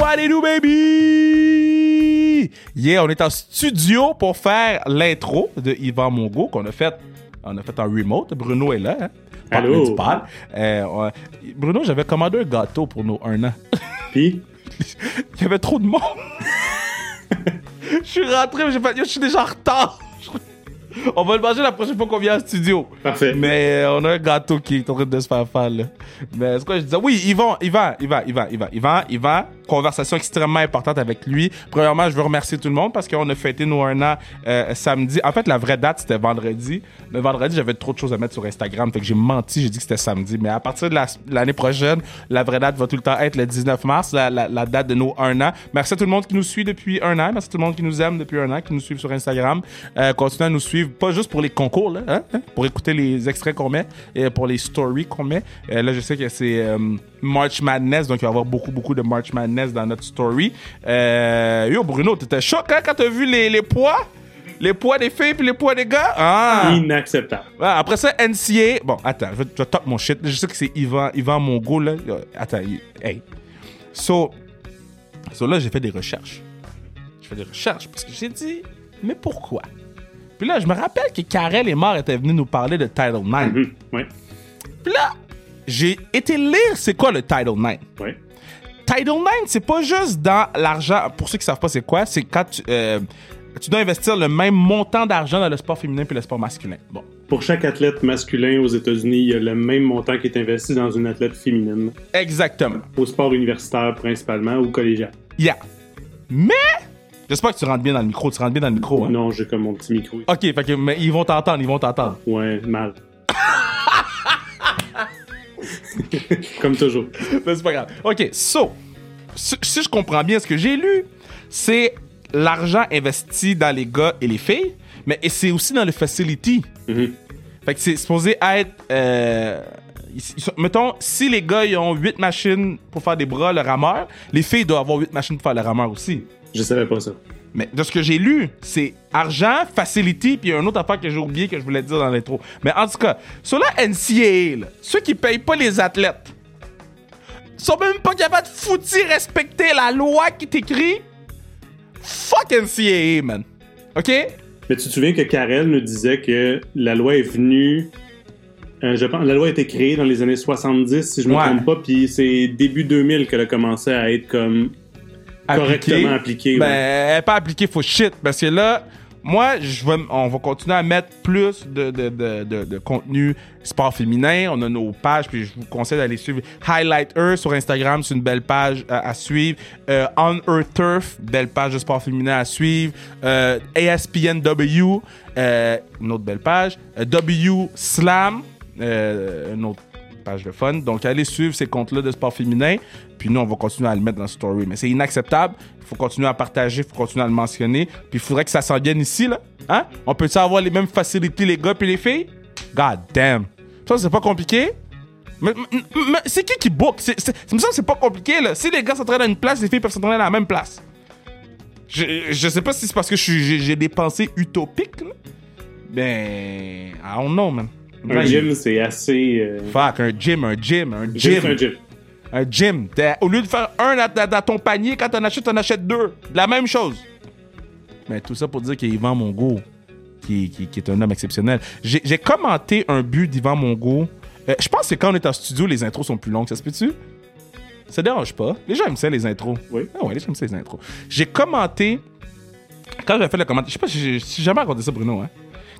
What it do, baby? Yeah, on est en studio pour faire l'intro de Yvan Mongo qu'on a fait. On a fait en remote. Bruno est là, hein? Allô? Euh, on- Bruno, j'avais commandé un gâteau pour nos un an. Puis, Il y avait trop de monde. Je suis rentré, mais j'ai fait, je suis déjà en retard. On va le manger la prochaine fois qu'on vient en studio. parfait. Mais euh, on a un gâteau qui est en train de se faire faire, là. Mais c'est quoi je disais? Oui, Yvan, Yvan, Yvan, Yvan, Yvan, Yvan, Yvan. Conversation extrêmement importante avec lui. Premièrement, je veux remercier tout le monde parce qu'on a fêté nos un an euh, samedi. En fait, la vraie date, c'était vendredi. Mais vendredi, j'avais trop de choses à mettre sur Instagram. Fait que j'ai menti, j'ai dit que c'était samedi. Mais à partir de la- l'année prochaine, la vraie date va tout le temps être le 19 mars, la, date de nos un an. Merci à tout le monde qui nous suit depuis un an. Merci à tout le monde qui nous aime depuis un an, qui nous suit sur Instagram. Euh, continuez à nous suivre, pas juste pour les concours, hein, hein, pour écouter les extraits qu'on met et pour les stories qu'on met. Euh, là, je sais que c'est euh, March Madness, donc il va y avoir beaucoup, beaucoup de March Madness dans notre story. Euh, yo, Bruno, t'étais choc hein, quand t'as vu les, les poids? Les poids des filles puis les poids des gars? Ah! Inacceptable. Après ça, NCA. Bon, attends, je vais, je top mon shit. Je sais que c'est Yvan, Yvan Mongo, là. Attends, hey. So, so là, j'ai fait des recherches. Je fais des recherches parce que j'ai dit, mais pourquoi? Puis là, je me rappelle que Karel et Mar étaient venus nous parler de Title IX. Hum, ouais, Puis là, j'ai été lire c'est quoi le Title IX. ouais. Title IX, c'est pas juste dans l'argent. Pour ceux qui savent pas c'est quoi, c'est quand tu, euh, tu dois investir le même montant d'argent dans le sport féminin puis le sport masculin. Bon. Pour chaque athlète masculin aux États-Unis, il y a le même montant qui est investi dans une athlète féminine, Exactement. au sport universitaire principalement ou collégial. Yeah. Mais, j'espère que tu rentres bien dans le micro. Tu rentres bien dans le micro, hein? Non, j'ai comme mon petit micro. Ok, fait que, mais ils vont t'entendre, ils vont t'entendre. Ouais, mal. comme toujours. Mais c'est pas grave. Ok, so, si, je comprends bien ce que j'ai lu, c'est l'argent investi dans les gars et les filles, mais c'est aussi dans le facility. Mhm. Fait que c'est supposé être. euh, sont- mettons, si les gars ils ont 8 machines pour faire des bras, le rameur, les filles doivent avoir 8 machines pour faire le rameur aussi. Je savais pas ça. Mais de ce que j'ai lu, c'est argent, facility, puis il y a une autre affaire que j'ai oublié que je voulais dire dans l'intro. Mais en tout cas, sur la NCAA, là, ceux qui payent pas les athlètes, sont même pas capables de foutir respecter la loi qui t'écrit. Fuck NCAA, man. OK? Mais tu te souviens que Karel nous disait que la loi est venue. euh, je pense, la loi a été créée dans les années 70, si je me Ouais. trompe pas, puis c'est début 2000 qu'elle a commencé à être comme correctement appliquée. Ben, ouais. elle est pas appliquée, faut shit. Parce que là, moi, je vais, m- on va continuer à mettre plus de, de, de, de, de contenu sport féminin. On a nos pages, puis je vous conseille d'aller suivre Highlight Her sur Instagram. C'est une belle page à, à suivre. Euh, On Earth Turf, belle page de sport féminin à suivre. Euh, ASPNW, euh, une autre belle page. Euh, W Slam, euh, une autre page de fun. Donc, allez suivre ces comptes-là de sport féminin. Puis nous, on va continuer à le mettre dans la story. Mais c'est inacceptable. Il faut continuer à partager, il faut continuer à le mentionner. Puis il faudrait que ça s'en vienne ici, là. Hein? On peut-tu avoir les mêmes facilités, les gars puis les filles? God damn. Ça, c'est pas compliqué. Mais, mais- c'est qui qui book? C'est, ça me semble c'est pas compliqué, là. Si les gars s'entraînent à une place, les filles peuvent s'entraîner à la même place. Je, je sais pas si c'est parce que j'ai, j'ai des pensées utopiques, là. Ben, I don't know, man. Un Ouais, gym, c'est assez. euh, Fuck, un gym, un gym, un gym, un gym. Un gym. Au lieu de faire un dans, ton panier, quand t'en achètes, t'en achètes deux. La même chose. Mais tout ça pour dire qu'Yvan Mongo, qui, qui, qui est un homme exceptionnel. J'ai commenté un but d'Yvan Mongo. Euh, je pense que quand on est en studio, les intros sont plus longues. Ça se peut-tu? Ça dérange pas. Les gens aiment ça, les intros. Oui. Ah ouais, les gens aiment ça, les intros. J'ai commenté. Quand j'ai fait le commentaire. Je sais pas si j'ai si j'ai jamais raconté ça, Bruno, hein.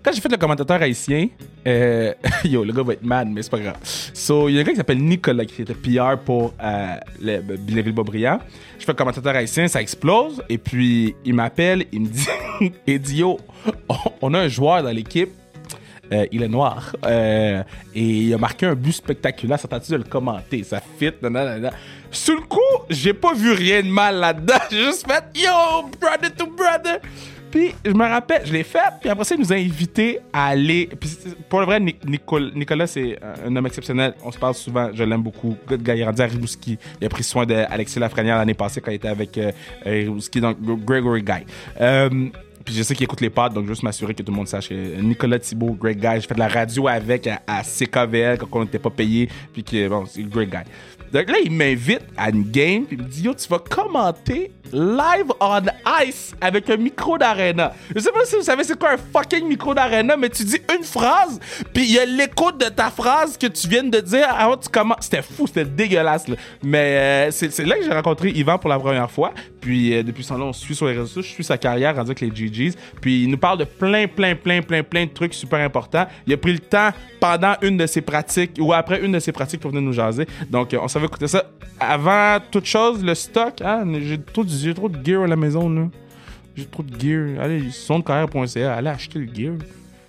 Quand j'ai fait le commentateur haïtien, euh, yo, le gars va être mad, mais c'est pas grave. So, il y a un gars qui s'appelle Nicolas qui était PR pour euh, le, le Ville-Bobriand. Je fais le commentateur haïtien, ça explose. Et puis, il m'appelle, il me dit, il dit, yo, on, a un joueur dans l'équipe. euh, il est noir. Euh, et il a marqué un but spectaculaire. Ça t'a-tu de le commenter? Ça fit. nanana. Sur le coup, j'ai pas vu rien de mal là-dedans. J'ai juste fait Yo, brother to brother. Puis je me rappelle, je l'ai fait. Puis après ça, il nous a invités à aller. Puis pour le vrai, Nic- Nicol- Nicolas, c'est un homme exceptionnel. On se parle souvent. Je l'aime beaucoup. Good guy. Il est rendu à Rimouski. Il a pris soin d'Alexis Lafrenière l'année passée quand il était avec euh, euh, Rimouski. Donc, Gregory Guy. Euh, puis je sais qu'il écoute les pods, donc juste m'assurer que tout le monde sache que Nicolas Thibault, great guy. J'ai fait de la radio avec à, CKVL quand on n'était pas payé. Puis que, bon, c'est great guy. Donc là, il m'invite à une game, puis il me dit Yo, tu vas commenter live on ice avec un micro d'arena. Je sais pas si vous savez c'est quoi un fucking micro d'arena, mais tu dis une phrase, puis il y a l'écoute de ta phrase que tu viens de dire avant tu commences. C'était fou, c'était dégueulasse. Mais euh, c'est là que j'ai rencontré Yvan pour la première fois. Puis euh, depuis ce temps-là, on se suit sur les réseaux sociaux, je suis sa carrière rendu avec les GGs. Puis il nous parle de plein, plein, plein, plein, plein de trucs super importants. Il a pris le temps pendant une de ses pratiques ou après une de ses pratiques pour venir nous jaser. Donc euh, on s'en va écouter ça. Avant toute chose, le stock, hein, j'ai trop, trop de gear à la maison là. J'ai trop de gear. Allez, sondecarrière.ca, allez acheter le gear.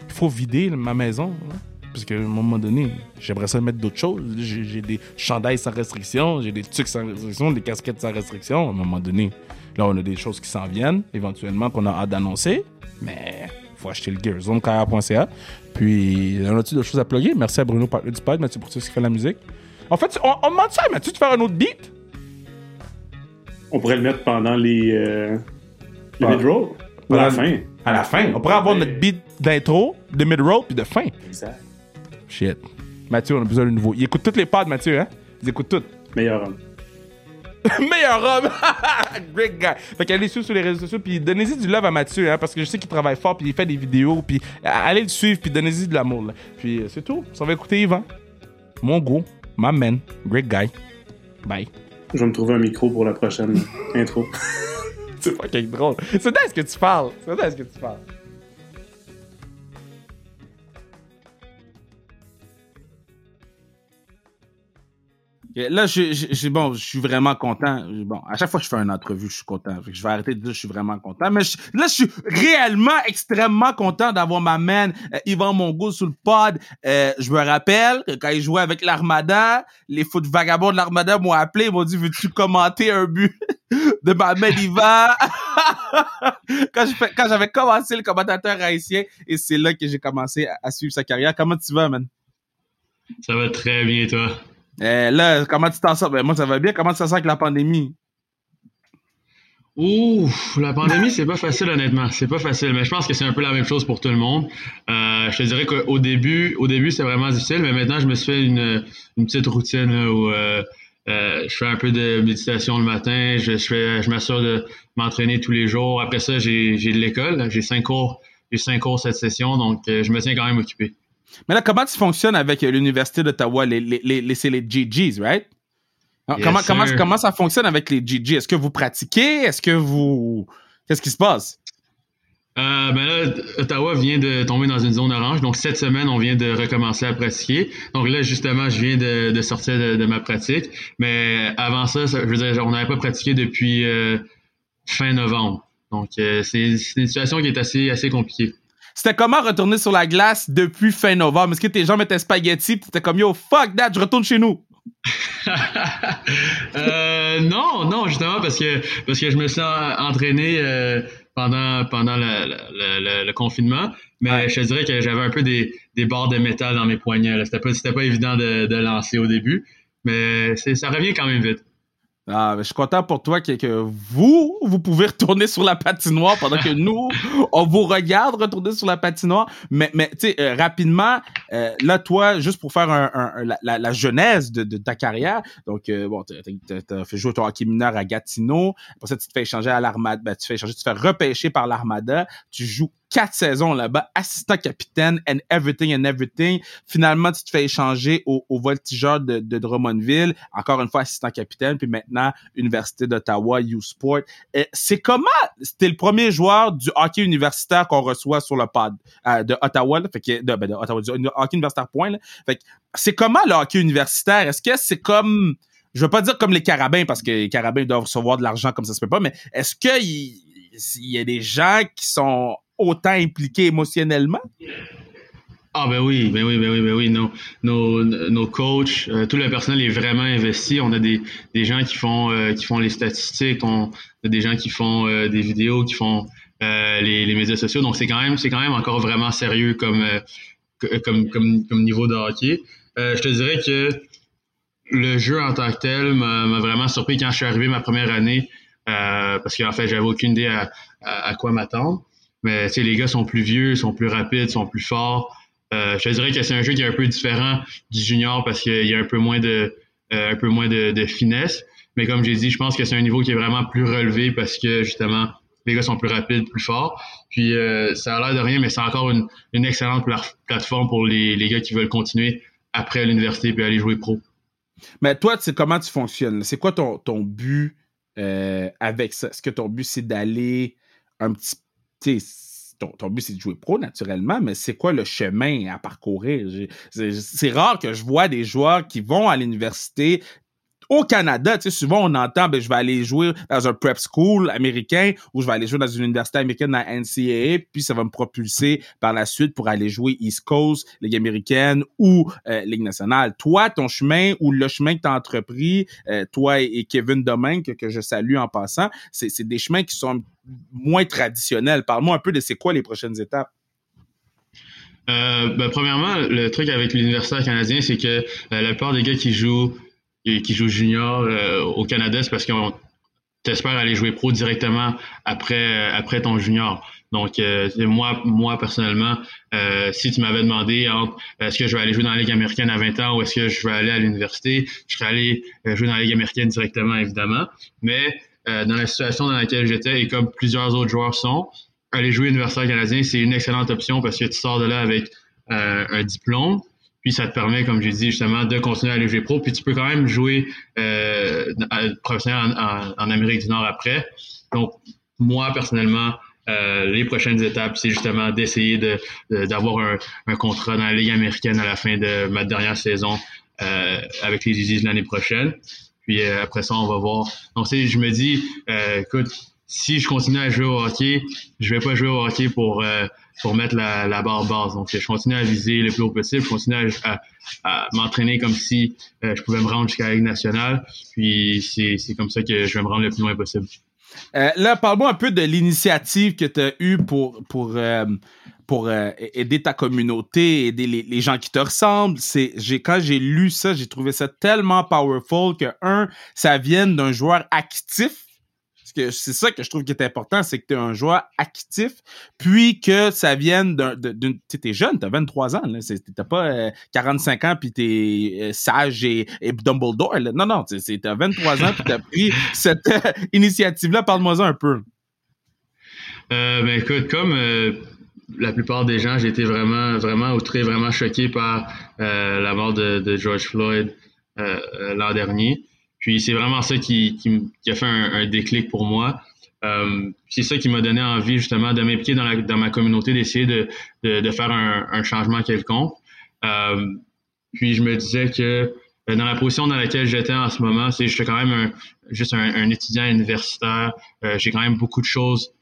Il faut vider ma maison. là. Parce qu'à un moment donné, j'aimerais ça mettre d'autres choses. J'ai des chandails sans restriction, j'ai des trucs sans restriction, des casquettes sans restriction. À un moment donné, là, on a des choses qui s'en viennent, éventuellement, qu'on a hâte d'annoncer. Mais faut acheter le gear. Zonecarrière.ca. Puis, on a-tu d'autres choses à plugger? Merci à Bruno Parler du Pod, Mathieu Pourtus qui fait la musique. En fait, on, on demande ça à Mathieu de faire un autre beat? On pourrait le mettre pendant les, euh, les Ah. mid-roll. À la fin. À la fin. On pourrait avoir notre beat d'intro, de mid-roll, puis de fin. Exact. Shit. Mathieu, on a besoin de nouveau. Il écoute toutes les pods, Mathieu, hein? Il écoute toutes. Meilleur homme. Meilleur homme! Great guy! Fait qu'allez le suivre sur les réseaux sociaux, puis donnez-y du love à Mathieu, hein, parce que je sais qu'il travaille fort, puis il fait des vidéos, puis allez le suivre, puis donnez-y de l'amour. Puis euh, c'est tout. Ça va écouter Yvan. Mon go. My man. Great guy. Bye. Je vais me trouver un micro pour la prochaine intro. C'est fucking drôle. C'est de ce que tu parles. C'est de ce que tu parles. Là, je, je- bon, je suis vraiment content. Bon, à chaque fois que je fais une entrevue, je suis content. Je vais arrêter de dire que je suis vraiment content. Mais je- là, je suis réellement extrêmement content d'avoir ma man euh, Yvan Mongo sur le pod. Euh, je me rappelle que quand il jouait avec l'Armada, les foot vagabonds de l'Armada m'ont appelé, ils m'ont dit Veux-tu commenter un but de ma man Yvan? Quand j'avais commencé le commentateur haïtien, et c'est là que j'ai commencé à, à suivre sa carrière. Comment tu vas, man? Ça va très bien, toi? Euh, là, comment tu t'en sors? Ben, moi, ça va bien. Comment tu t'en sors avec la pandémie? Ouh, la pandémie, c'est pas facile, honnêtement. C'est pas facile, mais je pense que c'est un peu la même chose pour tout le monde. Euh, je te dirais qu'au début, au début, c'est vraiment difficile, mais maintenant, je me suis fait une, petite routine où euh, euh, je fais un peu de méditation le matin, je, je, je m'assure de m'entraîner tous les jours. Après ça, j'ai j'ai de l'école. J'ai cinq cours. J'ai cinq cours cette session, donc je me tiens quand même occupé. Mais là, comment tu fonctionnes avec l'Université d'Ottawa? Les, les, les, c'est les GGs, right? Yes, comment, comment, comment ça fonctionne avec les GG? Est-ce que vous pratiquez? Est-ce que vous. Qu'est-ce qui se passe? Euh, ben là, Ottawa vient de tomber dans une zone orange. Donc, cette semaine, on vient de recommencer à pratiquer. Donc là, justement, je viens de, de sortir de, de ma pratique. Mais avant ça, ça- je veux dire, on n'avait pas pratiqué depuis euh, fin novembre. Donc, euh, c'est c'est une situation qui est assez, assez compliquée. C'était comment retourner sur la glace depuis fin novembre? Est-ce que tes jambes étaient spaghetti? Puis t'étais comme yo, fuck that, je retourne chez nous? Euh, non, non, justement, parce que, parce que je me suis en- entraîné euh, pendant, pendant le, le- le- le confinement. Mais Ouais. je te dirais que j'avais un peu des, des barres de métal dans mes poignets. C'était pas, pas évident de, de lancer au début. Mais ça revient quand même vite. Ah, ben, je suis content pour toi que, que vous, vous pouvez retourner sur la patinoire pendant que nous, on vous regarde retourner sur la patinoire. Mais, mais tu sais, euh, rapidement, euh, là, toi, juste pour faire un, un- un- la, la- genèse de, de ta carrière, donc, euh, bon, t'as- fait jouer ton hockey mineur à Gatineau. Après ça, tu te fais échanger à l'Armada. Ben, tu fais échanger, tu te fais repêcher par l'Armada. Tu joues quatre saisons là-bas, assistant capitaine and everything and everything. Finalement, tu te fais échanger au, au voltigeur de, de Drummondville. Encore une fois, assistant capitaine. Puis maintenant, Université d'Ottawa, U-Sport. C'est comment, c'était le premier joueur du hockey universitaire qu'on reçoit sur le pod euh, de Ottawa, là. fait que, de, ben, Ottawa, du hockey universitaire point, là. Fait que, c'est comment le hockey universitaire? Est-ce que c'est comme, je veux pas dire comme les carabins, parce que les carabins doivent recevoir de l'argent comme ça se peut pas, mais est-ce qu'il il y a des gens qui sont autant impliqués émotionnellement? Ah ben oui, ben oui, ben oui, ben oui. Nos, nos, nos coachs, euh, tout le personnel est vraiment investi. On a des, des gens qui font euh, qui font les statistiques, on a des gens qui font euh, des vidéos, qui font les, les médias sociaux. Donc c'est quand même c'est quand même encore vraiment sérieux comme comme, comme, niveau de hockey. Je te dirais que le jeu en tant que tel m'a vraiment surpris quand je suis arrivé ma première année, parce qu'en fait, j'avais aucune idée à quoi m'attendre. Mais les gars sont plus vieux, sont plus rapides, sont plus forts. Euh, je dirais que c'est un jeu qui est un peu différent du junior parce qu'il y a un peu moins de, euh, un peu moins de, finesse. Mais comme j'ai dit, je pense que c'est un niveau qui est vraiment plus relevé parce que justement, les gars sont plus rapides, plus forts. Puis euh, ça a l'air de rien, mais c'est encore une, excellente plateforme pour les, les, gars qui veulent continuer après l'université puis aller jouer pro. Mais toi, c'est comment tu fonctionnes? C'est quoi ton, ton but avec ça? Est-ce que ton but, c'est d'aller un petit ton, but, c'est de jouer pro, naturellement, mais c'est quoi le chemin à parcourir? C'est rare que je vois des joueurs qui vont à l'université au Canada, tu sais, souvent on entend, ben, je vais aller jouer dans un prep school américain ou je vais aller jouer dans une université américaine dans NCAA, puis ça va me propulser par la suite pour aller jouer East Coast, Ligue américaine ou euh, Ligue nationale. Toi, ton chemin ou le chemin que tu as entrepris, euh, toi et, Kevin Domingue, que, que, je salue en passant, c'est des chemins qui sont moins traditionnels. Parle-moi un peu de c'est quoi les prochaines étapes. Euh, ben, premièrement, le truc avec l'universitaire canadien, c'est que la plupart des gars qui jouent qui joue junior euh, au Canada, c'est parce qu'on t'espère aller jouer pro directement après après ton junior. Donc euh, moi moi personnellement, euh, si tu m'avais demandé est-ce que je vais aller jouer dans la Ligue américaine à 20 ans ou est-ce que je vais aller à l'université, je serais allé jouer dans la Ligue américaine directement évidemment. Mais dans la situation dans laquelle j'étais et comme plusieurs autres joueurs sont, aller jouer universitaire canadien, c'est une excellente option parce que tu sors de là avec un diplôme, puis ça te permet, comme j'ai dit justement, de continuer à aller jouer pro. Puis tu peux quand même jouer euh, professionnel en, en, Amérique du Nord après. Donc, moi, personnellement, euh, les prochaines étapes, c'est justement d'essayer de, d'avoir un, un, contrat dans la Ligue américaine à la fin de ma dernière saison euh, avec les Uzis l'année prochaine. Puis euh, après ça, on va voir. Donc, je me dis, euh, écoute, si je continue à jouer au hockey, je vais pas jouer au hockey pour euh, pour mettre la, la, barre basse. Donc, je continue à viser le plus haut possible. Je continue à, m'entraîner comme si euh, je pouvais me rendre jusqu'à la Ligue nationale. Puis, c'est comme ça que je vais me rendre le plus loin possible. Euh, là, parle-moi un peu de l'initiative que tu as eue pour, pour, pour aider ta communauté, aider les, les gens qui te ressemblent. C'est, quand j'ai lu ça, j'ai trouvé ça tellement powerful que, un, ça vient d'un joueur actif c'est ça que je trouve qui est important, c'est que tu es un joueur actif, puis que ça vienne d'une... Tu es jeune, tu as 23 ans, tu n'as pas 45 euh, ans, puis tu es euh, sage et, Dumbledore. Non, non, tu as 23 ans, puis tu as pris cette euh, initiative-là. Parle-moi-en un peu. ben écoute, comme la plupart des gens, j'ai été vraiment, vraiment outré, vraiment choqué par la mort de George Floyd l'an dernier. Puis c'est vraiment ça qui, a fait un, déclic pour moi. Euh, c'est ça qui m'a donné envie justement de m'impliquer dans, ma communauté, d'essayer de, faire un, changement quelconque. Euh, puis je me disais que euh, dans la position dans laquelle j'étais en ce moment, c'est je suis quand même un, juste un, étudiant universitaire. j'ai quand même beaucoup de choses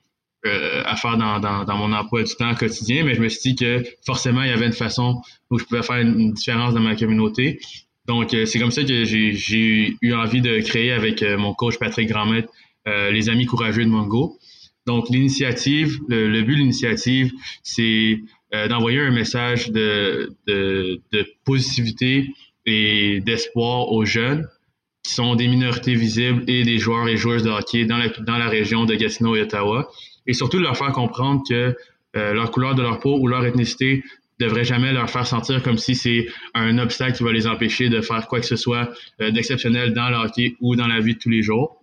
à faire dans, mon emploi du temps quotidien, mais je me suis dit que forcément, il y avait une façon où je pouvais faire une différence dans ma communauté. Donc, euh, c'est comme ça que j'ai eu envie de créer avec euh, mon coach Patrick Grandmaître euh, les Amis Courageux de Mongo. Donc, l'initiative, le, but de l'initiative, c'est d'envoyer un message de, positivité et d'espoir aux jeunes qui sont des minorités visibles et des joueurs et joueuses de hockey dans la, dans la région de Gatineau et Ottawa. Et surtout de leur faire comprendre que leur couleur de leur peau ou leur ethnicité devrait jamais leur faire sentir comme si c'est un obstacle qui va les empêcher de faire quoi que ce soit euh, d'exceptionnel dans le hockey ou dans la vie de tous les jours.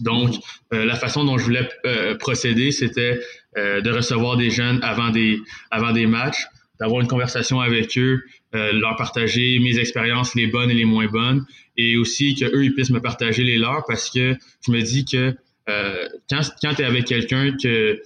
Donc, euh, la façon dont je voulais euh, procéder, c'était de recevoir des jeunes avant des, avant des matchs, d'avoir une conversation avec eux, leur partager mes expériences, les bonnes et les moins bonnes, et aussi qu'eux, ils puissent me partager les leurs parce que je me dis que quand, quand tu es avec quelqu'un que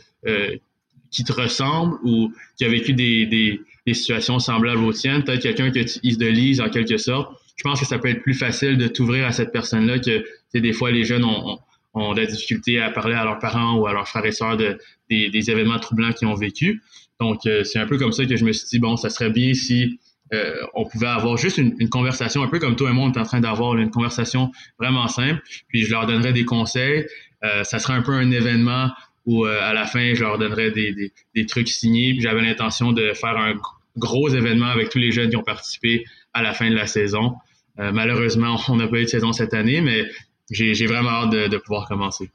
qui te ressemble ou qui a vécu des, des, des situations semblables aux tiennes, peut-être quelqu'un que tu idolises en quelque sorte, je pense que ça peut être plus facile de t'ouvrir à cette personne-là que des fois les jeunes ont, ont, de la difficulté à parler à leurs parents ou à leurs frères et sœurs de, des, des événements troublants qu'ils ont vécu. Donc, euh, c'est un peu comme ça que je me suis dit, bon, ça serait bien si euh, on pouvait avoir juste une, une, conversation, un peu comme toi et moi, on est en train d'avoir une conversation vraiment simple, puis je leur donnerais des conseils. Euh, ça serait un peu un événement où euh, à la fin, je leur donnerais des, des, trucs signés. J'avais l'intention de faire un gros événement avec tous les jeunes qui ont participé à la fin de la saison. Euh, malheureusement, on n'a pas eu de saison cette année, mais j'ai vraiment hâte de, pouvoir commencer.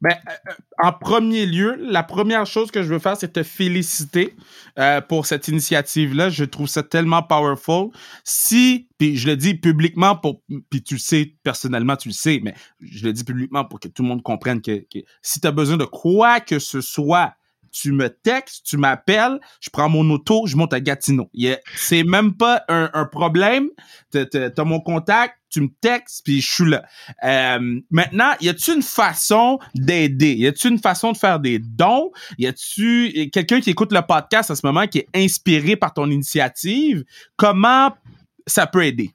Ben, euh, en premier lieu, la première chose que je veux faire, c'est te féliciter euh, pour cette initiative-là. Je trouve ça tellement powerful. Si, puis je le dis publiquement, pour, puis tu le sais, personnellement, tu le sais, mais je le dis publiquement pour que tout le monde comprenne que, que si tu as besoin de quoi que ce soit tu me textes, tu m'appelles, je prends mon auto, je monte à Gatineau. C'est même pas un, un problème. T'as as mon contact, tu me textes, puis je suis là. Euh, maintenant, y a-tu une façon d'aider? Y a-tu une façon de faire des dons? Y a-tu quelqu'un qui écoute le podcast à ce moment qui est inspiré par ton initiative? Comment ça peut aider?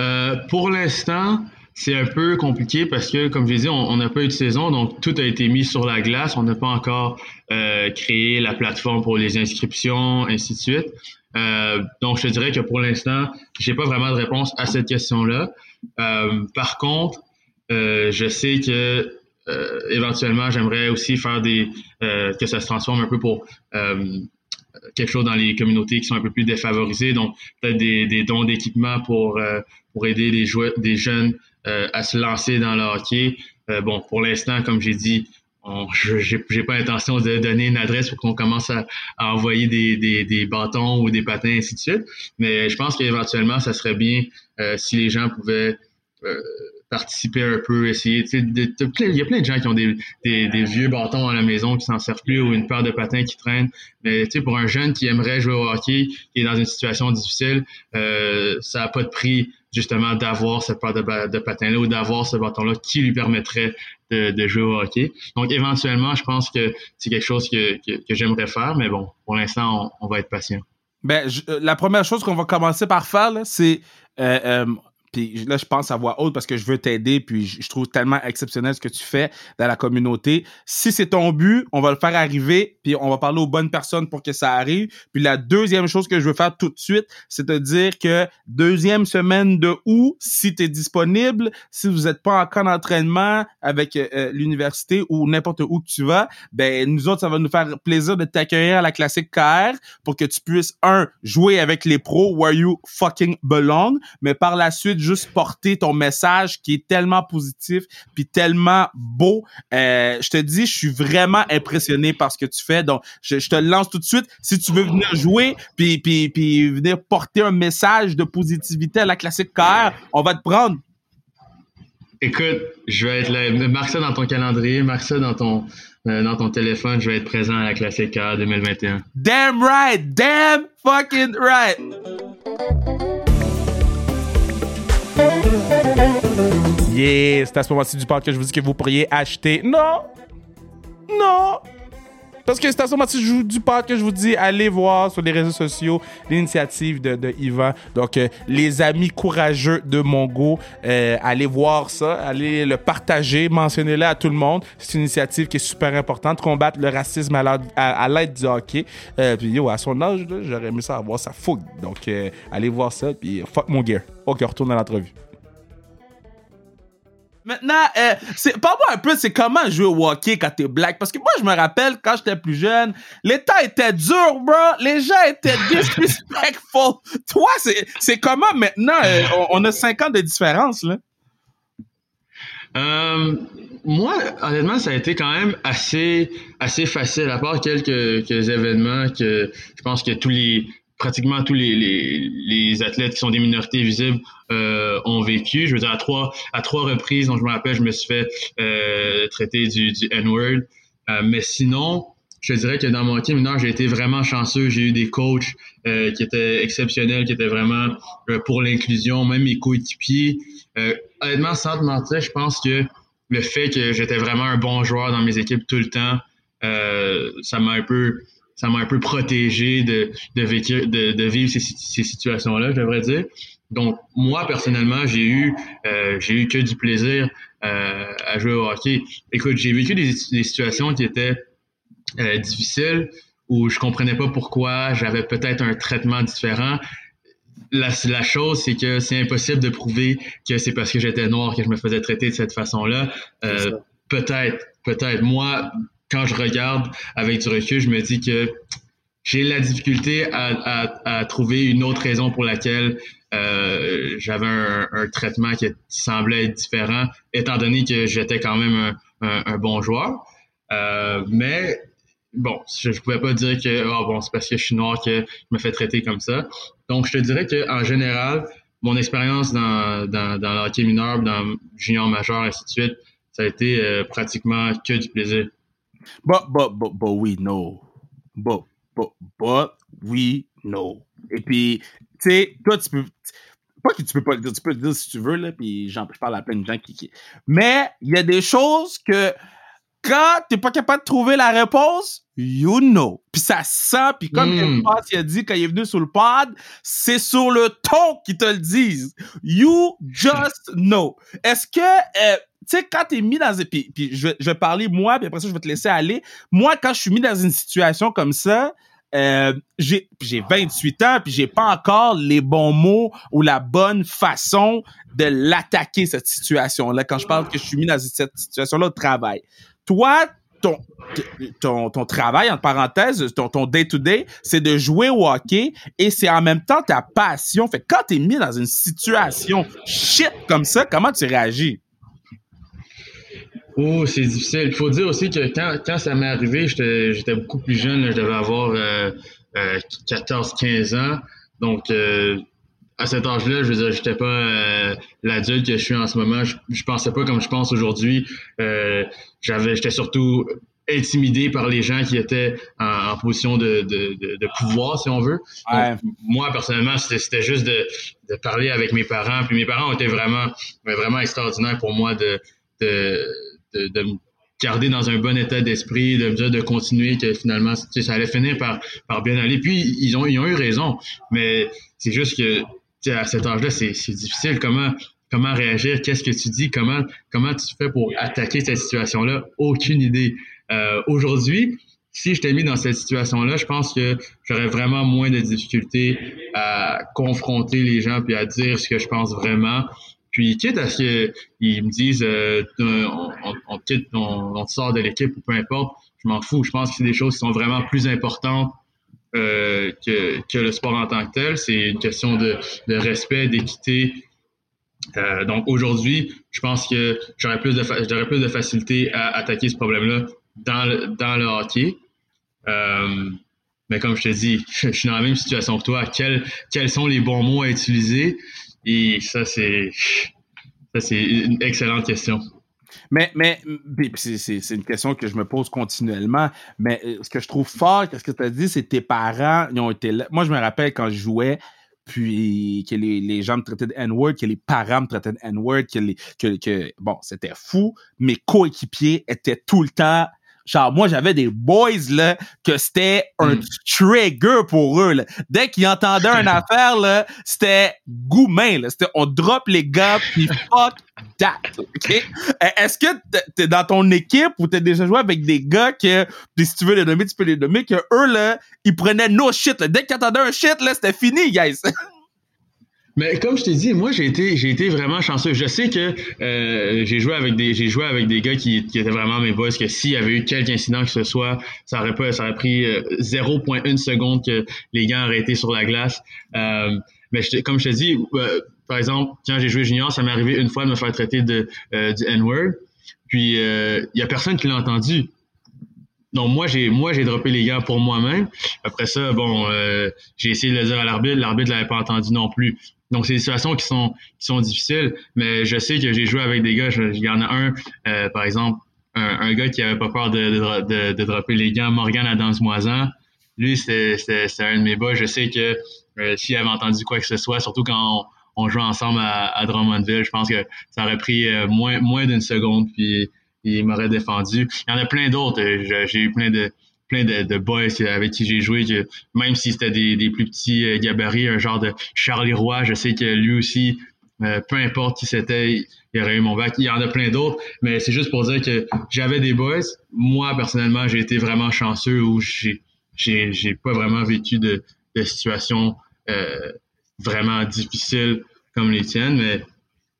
Euh, pour l'instant, c'est un peu compliqué parce que, comme je dit, on n'a pas eu de saison, donc tout a été mis sur la glace. On n'a pas encore euh, créé la plateforme pour les inscriptions, ainsi de suite. Euh, donc, je te dirais que pour l'instant, j'ai pas vraiment de réponse à cette question-là. Euh, par contre, je sais que éventuellement, j'aimerais aussi faire des que ça se transforme un peu pour quelque chose dans les communautés qui sont un peu plus défavorisées. Donc, peut-être des, dons d'équipement pour pour aider les des jeunes euh, à se lancer dans le hockey. Euh, bon, pour l'instant, comme j'ai dit, je n'ai pas l'intention de donner une adresse pour qu'on commence à, envoyer des, des, des, bâtons ou des patins, ainsi de suite. Mais je pense qu'éventuellement, ça serait bien euh, si les gens pouvaient participer un peu, essayer. il y a plein de gens qui ont des, des, vieux bâtons à la maison qui s'en servent plus ou une paire de patins qui traînent. Mais pour un jeune qui aimerait jouer au hockey, qui est dans une situation difficile, ça n'a pas de prix justement d'avoir cette paire de, de patins-là ou d'avoir ce bâton-là qui lui permettrait de, jouer au hockey. Donc éventuellement, je pense que c'est quelque chose que, que, j'aimerais faire, mais bon, pour l'instant, on, va être patient. Ben, euh, la première chose qu'on va commencer par faire, c'est euh, euh, puis là, je pense à voix haute parce que je veux t'aider, puis je trouve tellement exceptionnel ce que tu fais dans la communauté. Si c'est ton but, on va le faire arriver, puis on va parler aux bonnes personnes pour que ça arrive. Puis la deuxième chose que je veux faire tout de suite, c'est de dire que deuxième semaine de août, si tu es disponible, si vous n'êtes pas en camp d'entraînement avec euh, euh, l'université ou n'importe où que tu vas, ben nous autres, ça va nous faire plaisir de t'accueillir à la classique KR pour que tu puisses, un, jouer avec les pros where you fucking belong, mais par la suite, juste porter ton message qui est tellement positif puis tellement beau. Euh, je te dis, je suis vraiment impressionné par ce que tu fais. Donc, je, te lance tout de suite. Si tu veux venir jouer puis, puis, puis venir porter un message de positivité à la classique KR, on va te prendre. Écoute, je vais être là. Marque ça dans ton calendrier, marque ça dans ton, euh, dans ton téléphone. Je vais être présent à la classique KR 2021. Damn right! Damn fucking right! Yeah, c'est à ce moment-ci du parc que je vous dis que vous pourriez acheter. Non! Non! Parce que c'est à ce moment-ci du parc que je vous dis, allez voir sur les réseaux sociaux l'initiative de, Yvan. Donc, euh, les amis courageux de Mongo, euh, allez voir ça, allez le partager, mentionnez-le à tout le monde. C'est une initiative qui est super importante, combattre le racisme à l'aide du hockey. Euh, puis, yo, à son âge, j'aurais aimé ça avoir sa fougue. Donc, allez voir ça, puis fuck mon gear. Ok, retourne à l'entrevue. Maintenant, euh, c'est pas moi un peu, c'est comment jouer au hockey quand t'es black? Parce que moi, je me rappelle, quand j'étais plus jeune, l'état était dur, bro. Les gens étaient disrespectful. Toi, c'est, c'est comment maintenant? Euh, on, a cinq ans de différence, là? Euh, moi, honnêtement, ça a été quand même assez, assez facile, à part quelques, quelques événements que je pense que tous les, pratiquement tous les, les, athlètes qui sont des minorités visibles euh, ont vécu. Je veux dire, à trois, à trois reprises, donc je me rappelle, je me suis fait euh, traiter du, du N-word. Euh, mais sinon, je dirais que dans mon team mineur, j'ai été vraiment chanceux. J'ai eu des coachs qui étaient exceptionnels, qui étaient vraiment pour l'inclusion, même mes coéquipiers. Honnêtement, sans te mentir, je pense que le fait que j'étais vraiment un bon joueur dans mes équipes tout le temps, ça m'a un peu ça m'a un peu protégé de, de, de, vivre ces, situations-là, je devrais dire. Donc, moi, personnellement, j'ai eu, euh, j'ai eu que du plaisir euh, à jouer au hockey. Écoute, j'ai vécu des, situations qui étaient euh, difficiles où je comprenais pas pourquoi j'avais peut-être un traitement différent. La, la chose, c'est que c'est impossible de prouver que c'est parce que j'étais noir que je me faisais traiter de cette façon-là. peut-être, peut-être. Moi, quand je regarde avec du recul, je me dis que j'ai la difficulté à, trouver une autre raison pour laquelle j'avais un, traitement qui semblait être différent, étant donné que j'étais quand même un, bon joueur. mais bon, je ne pouvais pas dire que oh, bon, c'est parce que je suis noir que je me fais traiter comme ça. Donc, je te dirais qu'en général, mon expérience dans, dans, dans le hockey mineur, dans junior majeur, ainsi de suite, ça a été euh, pratiquement que du plaisir. But, but, but, but we know. But, but, but we know. Et puis, tu sais, toi, tu peux. Pas que tu peux pas le dire, tu peux le dire si tu veux, là, puis je parle à plein de gens qui. Mais il y a des choses que quand t'es pas capable de trouver la réponse, you know. Puis ça sent, puis comme mm. il a dit quand il est venu sur le pod, c'est sur le ton qu'ils te le disent. You just know. Est-ce que, euh, tu sais, quand t'es mis dans... Puis, puis je, je vais parler moi, puis après ça, je vais te laisser aller. Moi, quand je suis mis dans une situation comme ça, euh, j'ai 28 ans puis j'ai pas encore les bons mots ou la bonne façon de l'attaquer cette situation là quand je parle que je suis mis dans cette situation là de travail toi, ton, ton, ton travail, en parenthèse, ton, ton day-to-day, c'est de jouer au hockey et c'est en même temps ta passion. Fait que quand t'es mis dans une situation shit comme ça, comment tu réagis? Oh, c'est difficile. Il faut dire aussi que quand, quand ça m'est arrivé, j'étais beaucoup plus jeune, je devais avoir euh, euh, 14-15 ans. Donc, euh, à cet âge-là, je veux dire, j'étais pas euh, l'adulte que je suis en ce moment. Je, je pensais pas comme je pense aujourd'hui. Euh, j'avais, j'étais surtout intimidé par les gens qui étaient en, position de, de, de, pouvoir, si on veut. moi, personnellement, c'était juste de, de, parler avec mes parents. Puis mes parents ont été vraiment, vraiment extraordinaires pour moi de, de, de, me garder dans un bon état d'esprit, de me dire de continuer, que finalement, ça allait finir par, par bien aller. Puis, ils ont, ils ont eu raison. Mais c'est juste que à cet âge-là, c'est difficile. Comment, comment réagir? Qu'est-ce que tu dis? Comment, comment tu fais pour attaquer cette situation-là? Aucune idée. Euh, aujourd'hui, si je t'ai mis dans cette situation-là, je pense que j'aurais vraiment moins de difficultés à confronter les gens puis à dire ce que je pense vraiment. Puis quitte à ce qu'ils me disent euh, on, on, on, on, sort de l'équipe ou peu importe, je m'en fous. Je pense que c'est des choses qui sont vraiment plus importantes euh, que, que, le sport en tant que tel. C'est une question de, de respect, d'équité. Euh, donc aujourd'hui, je pense que j'aurais plus de plus de facilité à attaquer ce problème-là dans le, dans le hockey. Mais comme je te dis, je suis dans la même situation que toi. Quels, quels sont les bons mots à utiliser? Et ça, c'est ça, c'est une excellente question. Mais, mais c'est une question que je me pose continuellement. Mais euh, ce que je trouve fort, qu'est-ce que tu as dit, c'est tes parents, ils ont été là. Moi, je me rappelle quand je jouais, puis que les, les gens me traitaient de N-word, que les parents me traitaient de N-word, que, les, que, que bon, c'était fou. Mes coéquipiers étaient tout le temps genre moi j'avais des boys là que c'était un hmm. trigger pour eux là. Dès qu'ils entendaient une affaire là, c'était goumin là, c'était on drop les gars puis fuck that. OK? E, Est-ce que t'es dans ton équipe ou t'as déjà joué avec des gars que si tu veux les nommer, tu peux les nommer que eux là, ils prenaient no shit là. Dès qu'ils entendaient un shit là, c'était fini guys. Mais comme je t'ai dit, moi j'ai été j'ai été vraiment chanceux. Je sais que euh, j'ai joué avec des j'ai joué avec des gars qui, qui étaient vraiment mes boys que s'il y avait eu quelque incident que ce soit, ça aurait pas ça aurait pris 0.1 euh, seconde que les gars auraient été sur la glace. Euh, mais comme je te dis, euh, par exemple, quand j'ai joué junior, ça m'est arrivé une fois de me faire traiter de du N-word. Puis il y a personne qui l'a entendu. Donc moi j'ai moi j'ai droppé les gars pour moi-même. Après ça, bon, j'ai essayé de le dire à l'arbitre, l'arbitre l'avait pas entendu non plus. Donc, c'est des situations qui sont, qui sont difficiles, mais je sais que j'ai joué avec des gars. Il y en a un, euh, par exemple, un, gars qui avait pas peur de, de, de, dropper les gants, Morgan Adams-Moisan. Lui, c'est un de mes boys. Je sais que euh, s'il avait entendu quoi que ce soit, surtout quand on, joue ensemble à, Drummondville, je pense que ça aurait pris euh, moins, moins d'une seconde, puis il m'aurait défendu. Il y en a plein d'autres. J'ai eu plein de, plein de, boys avec qui j'ai joué, que même si c'était des, plus petits euh, gabarits, un genre de Charlie Roy, je sais que lui aussi, euh, peu importe qui c'était, il aurait eu mon bac. Il y en a plein d'autres, mais c'est juste pour dire que j'avais des boys. Moi, personnellement, j'ai été vraiment chanceux où j'ai j'ai pas vraiment vécu de, de situations euh, vraiment difficiles comme les tiennes, mais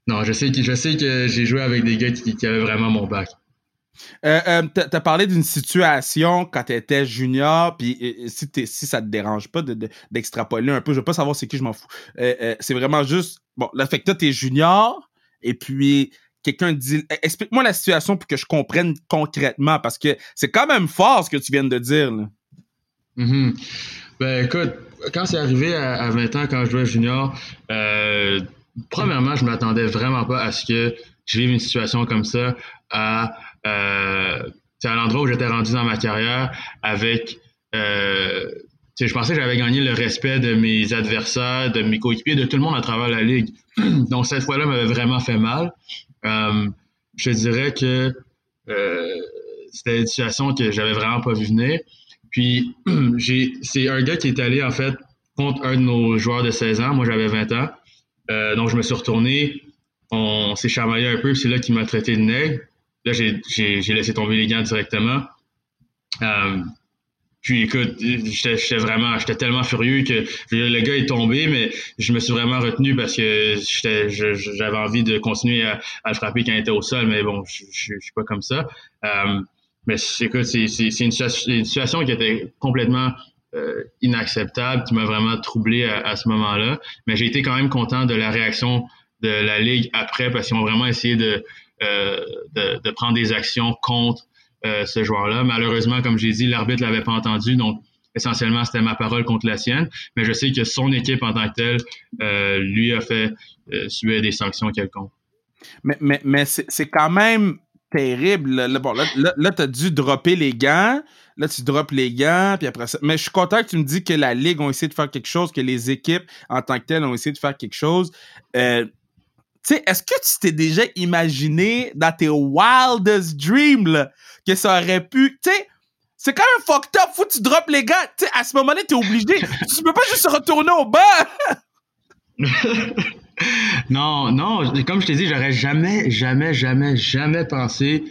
non, je sais que je sais que j'ai joué avec des gars qui, qui avaient vraiment mon bac. Euh, euh, t'as as parlé d'une situation quand tu étais junior, puis si, si ça te dérange pas d'extrapoler un peu, je veux pas savoir c'est qui, je m'en fous. Euh, c'est vraiment juste, bon, le fait que toi, t'es junior, et puis quelqu'un dit, e, explique-moi la situation pour que je comprenne concrètement, parce que c'est quand même fort ce que tu viens de dire. Là. Mm-hmm. Ben écoute, quand c'est arrivé à, 20 ans, quand je jouais junior, premièrement, je m'attendais vraiment pas à ce que je vive une situation comme ça à euh, à l'endroit où j'étais rendu dans ma carrière avec euh, je pensais que j'avais gagné le respect de mes adversaires, de mes coéquipiers, de tout le monde à travers la ligue. Donc cette fois-là m'avait vraiment fait mal. Euh, je dirais que c'était une situation que j'avais vraiment pas vu venir. Puis c'est un gars qui est allé en fait contre un de nos joueurs de 16 ans. Moi j'avais 20 ans. Donc je me suis retourné. On s'est chamaillé un peu. C'est là qu'il m'a traité de nègre. Là, j'ai laissé tomber les gants directement. Euh, puis écoute, j'étais vraiment, j'étais tellement furieux que le gars est tombé, mais je me suis vraiment retenu parce que j'avais envie de continuer à, le frapper quand il était au sol, mais bon, je, je, suis pas comme ça. Euh, mais écoute, c'est une, situation qui était complètement euh, inacceptable, qui m'a vraiment troublé à, ce moment-là. Mais j'ai été quand même content de la réaction de la ligue après parce qu'ils ont vraiment essayé de euh, de, prendre des actions contre euh, ce joueur-là. Malheureusement, comme j'ai dit, l'arbitre l'avait pas entendu, donc essentiellement, c'était ma parole contre la sienne. Mais je sais que son équipe en tant que telle, lui a fait subir des sanctions quelconques. Mais, mais, mais c'est quand même terrible. Là, bon, là, là, tu as dû dropper les gants. Là, tu drops les gants, puis après ça. Mais je suis content que tu me dis que la Ligue a essayé de faire quelque chose, que les équipes en tant que telles ont essayé de faire quelque chose. Euh, tu sais, est-ce que tu t'es déjà imaginé dans tes wildest dreams que ça aurait pu, tu sais, c'est quand même fucked up, faut que tu drops les gars. Tu sais, à ce moment-là, t'es obligé. tu peux pas juste retourner au bas. non, non, comme je t'ai dit, j'aurais jamais, jamais, jamais, jamais pensé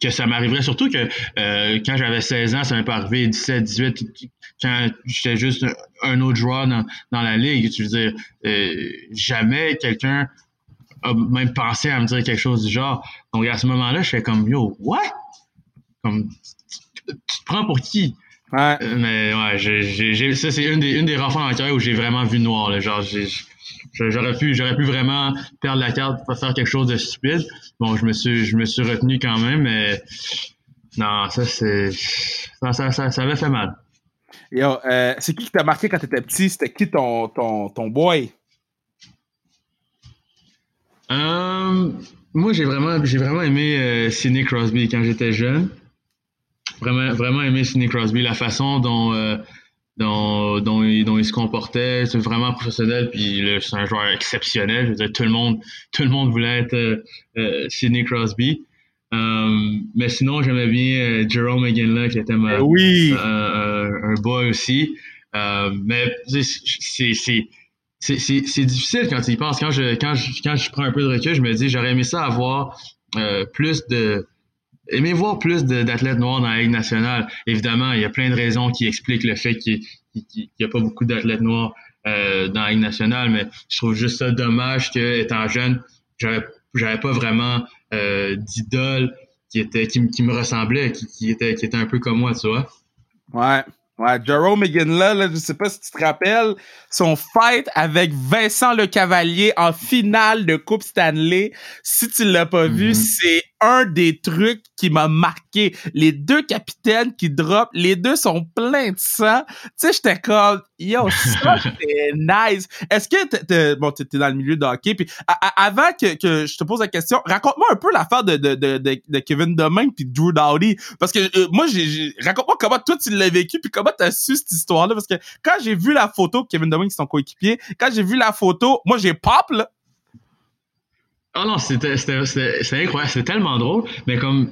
que ça m'arriverait. Surtout que euh, quand j'avais 16 ans, ça m'est pas arrivé 17, 18, quand j'étais juste un autre joueur dans, dans la ligue. Tu veux dire, euh, jamais quelqu'un a même pensé à me dire quelque chose du genre. Donc à ce moment-là, je fais comme Yo, what? Comme tu, te prends pour qui? Ouais. Euh, mais ouais, j'ai, ça c'est une des, une des rares fois dans ma carrière où j'ai vraiment vu noir. Là. Genre, j'aurais pu, j'aurais pu vraiment perdre la carte pour faire quelque chose de stupide. Bon, je me suis, je me suis retenu quand même, mais non, ça c'est, ça, ça, ça, ça avait fait mal. Yo, euh, c'est qui qui t'a marqué quand t'étais petit? C'était qui ton, ton, ton boy? Euh, moi, j'ai vraiment, j'ai vraiment aimé euh, Sidney Crosby quand j'étais jeune. Vraiment, vraiment aimé Sidney Crosby, la façon dont, euh, dont, dont, il, se comportait. C'est vraiment professionnel, puis c'est un joueur exceptionnel. Je veux dire, tout le monde, tout le monde voulait être Sidney Crosby. mais sinon, j'aimais bien Jerome McGinley, qui était ma, oui. un boy aussi. mais c'est c'est difficile quand il pense. Quand je, quand, je, quand je prends un peu de recul, je me dis, j'aurais aimé ça avoir euh, plus de. Aimer voir plus d'athlètes noirs dans la Ligue nationale? Évidemment, il y a plein de raisons qui expliquent le fait qu'il n'y a pas beaucoup d'athlètes noirs euh, dans la Ligue nationale, mais je trouve juste ça dommage que, étant jeune, j'avais pas vraiment euh, d'idole qui était qui, qui, me ressemblait, qui, qui, était, qui était un peu comme moi, tu vois? Ouais. Ouais, Jerome McGinley, là, je sais pas si tu te rappelles, son fight avec Vincent Le Cavalier en finale de Coupe Stanley. Si tu l'as pas vu, mm-hmm. c'est un des trucs qui m'a marqué. Les deux capitaines qui drop, les deux sont pleins de sang. Tu sais, j'étais comme, yo, ça, c'est nice. Est-ce que t'es, bon, t'es dans le milieu de hockey, puis avant que, que je te pose la question, raconte-moi un peu l'affaire de, de, de, de, Kevin Domingue puis Drew Dowdy. Parce que euh, moi, j'ai, raconte-moi comment toi tu l'as vécu puis comment t'as su cette histoire-là. Parce que quand j'ai vu la photo, Kevin Domingue, c'est ton coéquipier, quand j'ai vu la photo, moi, j'ai pop, là. Oh non, c'était incroyable, c'était tellement drôle, mais comme,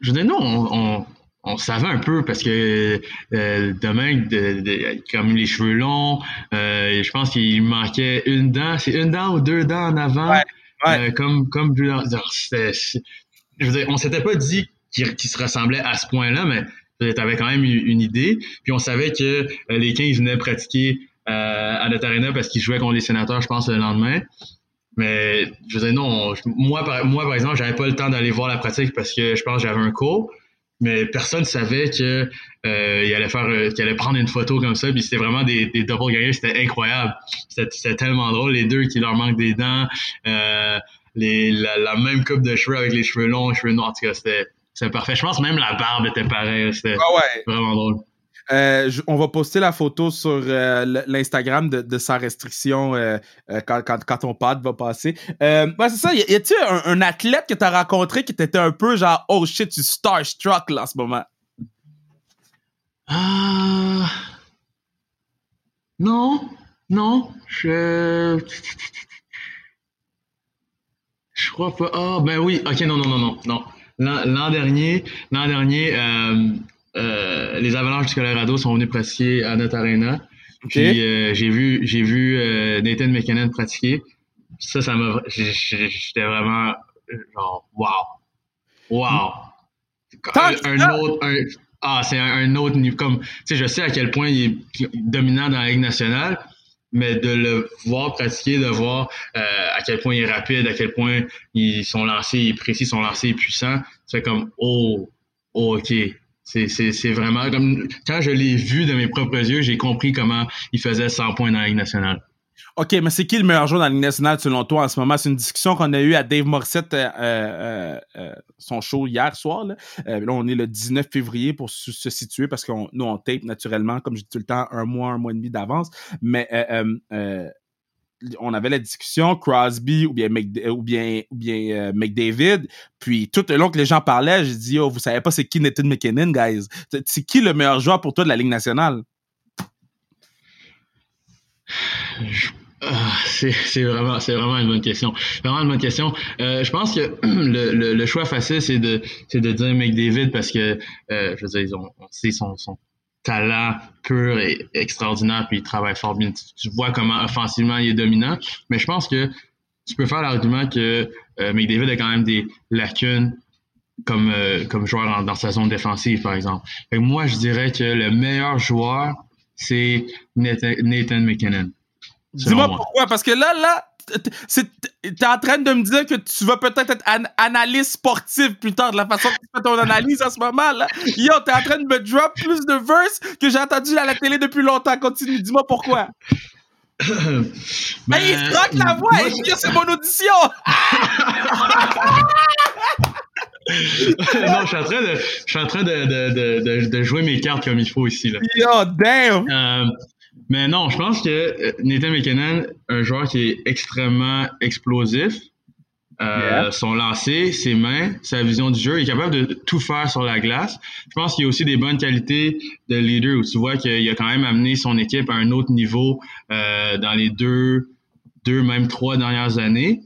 je veux dire, nous, on, on, savait un peu parce que euh, demain, de, comme les cheveux longs, euh, je pense qu'il manquait une dent, c'est une dent ou deux dents en avant, euh, comme comme je veux dire, on s'était pas dit qu'il se ressemblait à ce point-là, mais tu avais quand même une idée, puis on savait que les 15 venaient pratiquer à notre arena parce qu'ils jouaient contre les sénateurs, je pense, le lendemain. Mais je veux dire, non, moi, par, moi, par exemple, j'avais pas le temps d'aller voir la pratique parce que je pense que j'avais un cours. Mais personne savait que euh, il allait faire, euh, qu'il allait prendre une photo comme ça. Puis c'était vraiment des, des double gagnants, c'était incroyable. C'était tellement drôle, les deux qui leur manquent des dents, euh, les, la, même coupe de cheveux avec les cheveux longs, les cheveux noirs. En tout cas, c'était parfait. Je pense même la barbe était pareille. C'était ah ouais. vraiment drôle. Euh, on va poster la photo sur euh, l'Instagram de, sa restriction euh, quand, ton pad va passer. ouais, c'est ça. Y, a-t-il un, athlète que tu as rencontré qui était un peu genre, oh shit, tu starstruck là en ce moment? Ah. Non, non. Je. Je crois pas. Ah, ben oui. Ok, non, non, non, non. non. L'an dernier, l'an dernier, euh, les Avalanches du Colorado sont venus pratiquer à notre arena. Puis euh, j'ai vu, j'ai vu euh, Nathan McKinnon pratiquer. Ça, ça m'a, j'étais vraiment genre wow, wow. Un, autre, ah, c'est un, autre niveau. Comme, tu sais, je sais à quel point il est dominant dans la Ligue nationale, mais de le voir pratiquer, de voir à quel point il est rapide, à quel point ils sont lancés, il est précis, son lancé est puissant, c'est comme oh, oh ok, c'est vraiment comme quand je l'ai vu de mes propres yeux, j'ai compris comment il faisait 100 points dans la Ligue nationale. OK, mais c'est qui le meilleur joueur dans la Ligue nationale selon toi en ce moment? C'est une discussion qu'on a eue à Dave Morissette, euh, euh, euh, son show hier soir. Là. on est le 19 février pour se, situer parce que nous, on tape naturellement, comme je dis tout le temps, un mois, un mois et demi d'avance. Mais on avait la discussion Crosby ou bien ou bien ou bien euh, McDavid. Puis tout le long que les gens parlaient j'ai dit oh vous savez pas c'est qui Nathan McKinnon guys? C'est qui le meilleur joueur pour toi de la Ligue nationale? Ah, c'est vraiment c'est vraiment une bonne question. Vraiment une bonne question. Euh, je pense que le, choix facile c'est de c'est de dire McDavid parce que euh, je veux dire ont, on son, son talent pur et extraordinaire, puis il travaille fort bien. Tu, vois comment offensivement il est dominant. Mais je pense que tu peux faire l'argument que euh, McDavid a quand même des lacunes comme, euh, comme joueur dans sa zone défensive, par exemple. moi, je dirais que le meilleur joueur, c'est Nathan, Nathan McKinnon. Dis-moi pourquoi, parce que là, là, t'es en train de me dire que tu vas peut-être être, analyste sportif plus tard, de la façon que tu fais ton analyse en ce moment, là. Yo, t'es en train de me drop plus de verse que j'ai entendu à la télé depuis longtemps. Continue, dis-moi pourquoi. ben, il se la voix, et je c'est mon audition! non, je suis en train, de, je suis en train de, de, de, jouer mes cartes comme il faut ici. Là. Yo, damn! Euh, mais non, je pense que euh, Nathan McKinnon, un joueur qui est extrêmement explosif. Euh, son lancer, ses mains, sa vision du jeu, il est capable de tout faire sur la glace. Je pense qu'il y a aussi des bonnes qualités de leader où tu vois qu'il a quand même amené son équipe à un autre niveau euh, dans les deux, deux, même trois dernières années.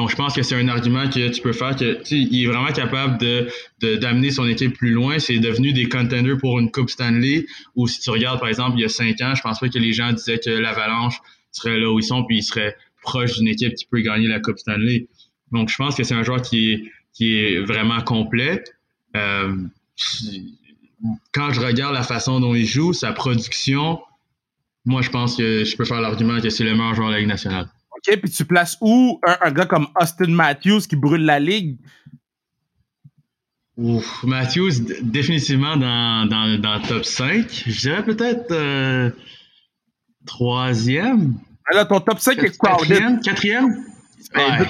Donc, je pense que c'est un argument que tu peux faire que il est vraiment capable de d'amener son équipe plus loin. C'est devenu des contenders pour une Coupe Stanley. Ou si tu regardes, par exemple, il y a cinq ans, je pense pas que les gens disaient que l'Avalanche serait là où ils sont, puis ils seraient proches d'une équipe qui peut gagner la Coupe Stanley. Donc, je pense que c'est un joueur qui est, qui est vraiment complet. Euh, quand je regarde la façon dont il joue, sa production, moi, je pense que je peux faire l'argument que c'est le meilleur joueur de la Ligue nationale. OK, puis tu places où un, gars comme Austin Matthews qui brûle la ligue? Ouf, Matthews, définitivement dans, dans, dans, le top 5. Je dirais peut-être euh, troisième. Alors, ton top 5 est quoi? Quatrième? Quatrième? Ouais,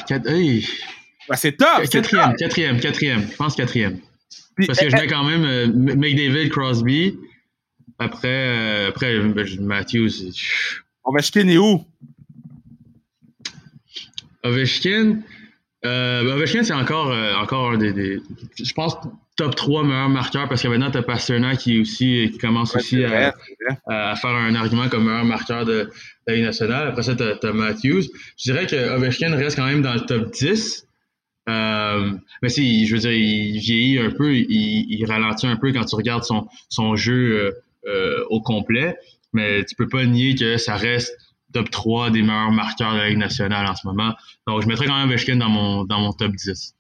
ben, c'est top! Quatrième, quatrième, quatrième. Je pense quatrième. Parce que je mets quand même euh, McDavid, Crosby. Après, euh, après ben, Matthews. On va est où? Ovechkin, euh, ben, Ovechkin, c'est encore, euh, encore un des, Je pense top 3 meilleurs marqueurs parce que maintenant, tu as Pasternak qui, aussi, qui commence aussi à, faire un argument comme meilleur marqueur de, la Ligue nationale. Après ça, tu as, Matthews. Je dirais que Ovechkin reste quand même dans le top 10. Euh, mais si, je veux dire, il vieillit un peu, il, il, ralentit un peu quand tu regardes son, son jeu euh, au complet. Mais tu peux pas nier que ça reste top 3 des meilleurs marqueurs de la Ligue nationale en ce moment. Donc, je mettrais quand même Ovechkin dans mon, dans mon top 10.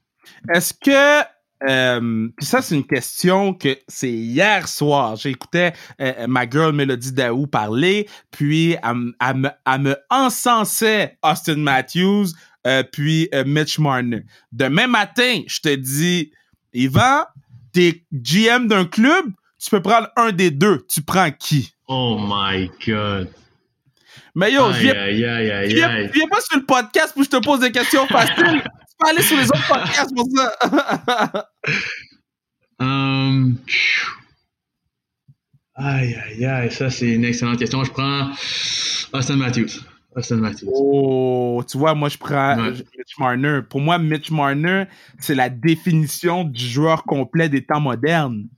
Est-ce que euh, puis ça, c'est une question que c'est hier soir. J'écoutais euh, ma girl Melody Daou parler, puis elle, me, elle me encensait Austin Matthews euh, puis Mitch Marner. Demain matin, je te dis, Yvan, t'es GM d'un club, tu peux prendre un des deux. Tu prends qui? Oh my God. Mais yo, Aïe, viens, aïe, aïe, aïe, viens, pas sur le podcast pour que je te pose des questions faciles. tu peux aller sur les autres podcasts pour ça. Pfiou. Aïe, aïe, aïe, ça c'est une excellente question. Je prends Austin Matthews. Austin Matthews. oh, tu vois, moi, je prends Ouais. Mitch Marner. Pour moi, Mitch Marner, c'est la définition du joueur complet des temps modernes.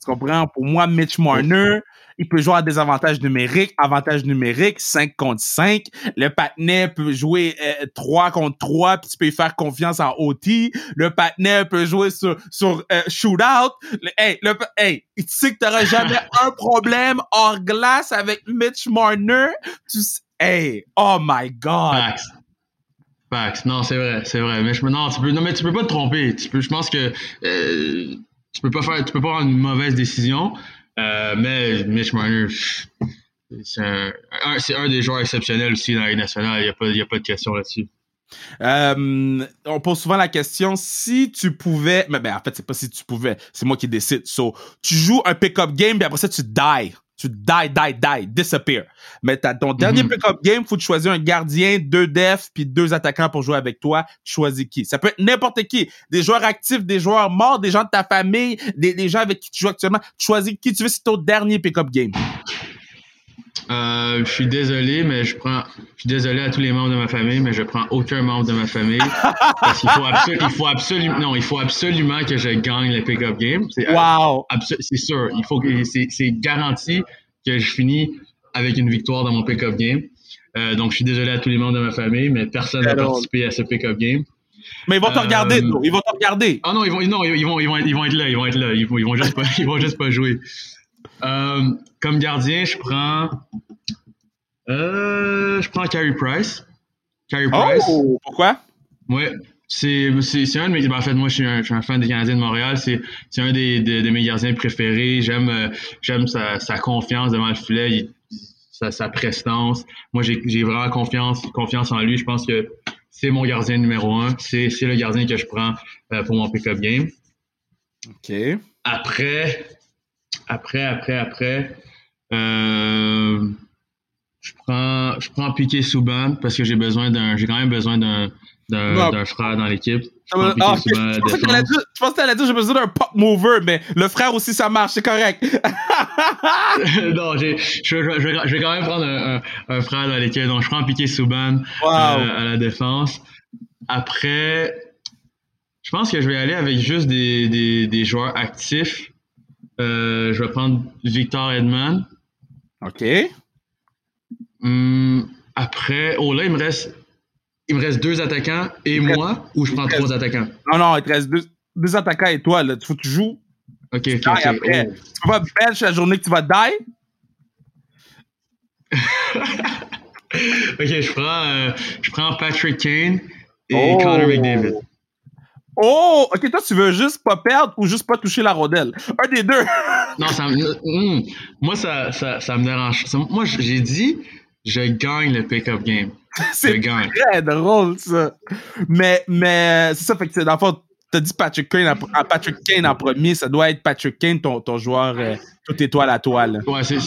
Tu comprends? Pour moi, Mitch Marner, il peut jouer à des avantages numériques, avantages numériques, 5 contre 5. Le patinet peut jouer euh, 3 contre 3, puis tu peux faire confiance en OT. Le patinet peut jouer sur, sur euh, shootout. Le, hey, le, hey, tu sais que t'auras jamais un problème hors glace avec Mitch Marner? Tu sais- hey, oh my God. Facts. Facts. Non, c'est vrai, c'est vrai. Mais je non, tu peux, non, mais tu peux pas te tromper. Tu peux, je pense que euh, tu peux pas faire, tu peux pas avoir une mauvaise décision. Euh, mais Mitch Marner, c'est un, un- des joueurs exceptionnels aussi dans la nationale. Il n'y a, pas- a pas de question là-dessus. Euh, on pose souvent la question si tu pouvais, mais ben, en fait c'est pas si tu pouvais, c'est moi qui décide. So, tu joues un pick-up game puis après ça tu die, tu die, die, die, disappear. Mais t'as ton dernier Mhm. pick-up game, faut que tu choisir un gardien, deux defs puis deux attaquants pour jouer avec toi. Tu choisis qui Ça peut être n'importe qui, des joueurs actifs, des joueurs morts, des gens de ta famille, des, des gens avec qui tu joues actuellement. Tu choisis qui tu veux, c'est ton dernier pick-up game. Euh, je suis désolé, mais je prends. Je suis désolé à tous les membres de ma famille, mais je prends aucun membre de ma famille parce qu'il faut, absolu- il faut absolument, non, il faut absolument que je gagne le pick-up game. C'est Wow. c'est sûr. Il faut que c'est, c'est garanti que je finis avec une victoire dans mon pick-up game. Euh, donc, je suis désolé à tous les membres de ma famille, mais personne n'a participé à ce pick-up game. Mais ils vont te Euh, regarder, toi. ils vont te regarder. Ah non, ils vont, non, ils vont, ils vont, ils vont être là, ils vont être là, ils vont, ils vont juste pas, ils vont juste pas jouer. Euh, comme gardien, je prends, euh, je prends Carey Price. Carey Price. Oh, pourquoi? Ouais, c'est, c'est, c'est un de mes. ben, en fait, moi, je suis un, je suis un fan des Canadiens de Montréal. C'est, c'est un des, de, de mes gardiens préférés. J'aime, euh, j'aime sa, sa confiance devant le filet, il- sa, sa prestance. Moi, j'ai, j'ai vraiment confiance, confiance en lui. Je pense que c'est mon gardien numéro un. C'est, c'est le gardien que je prends euh, pour mon pick-up game. Ok. Après, après, après, après, euh, je prends, je prends Piqué Souban parce que j'ai besoin d'un, j'ai quand même besoin d'un, d'un, frère dans l'équipe. Je Ah, Je pensais que t'allais défense. dire- je pensais que t'allais dire j'ai besoin d'un pop mover, mais le frère aussi ça marche, c'est correct. non, je, je, je, je vais quand même prendre un, un, un frère dans l'équipe. Donc, je prends Piqué Souban Wow. euh, à la défense. Après, je pense que je vais aller avec juste des, des, des joueurs actifs. Euh, je vais prendre Victor Edman. Ok. Hum, après, oh là, il me reste, il me reste deux attaquants et Il reste- moi, ou je prends reste- trois attaquants? Non, non, il te reste deux, deux attaquants et toi, là. Faut que tu joues. Ok, ok, Die ok. après. Oh. Tu pas bench la journée que tu vas die. Ok, je prends, euh, je prends Patrick Kane et Oh. Connor McDavid. Oh, ok, toi, tu veux juste pas perdre ou juste pas toucher la rondelle? Un des deux. Non, ça me- hum, moi, ça, ça, ça me dérange. Moi, j'ai dit, je gagne le pick-up game. Je c'est gagne. très drôle, ça. Mais, mais, c'est ça, fait que c'est dans le fond, t'as dit Patrick Kane, en, Patrick en premier, ça doit être Patrick Kane, ton, ton joueur, euh, toute étoile à toi, là. Ouais, c'est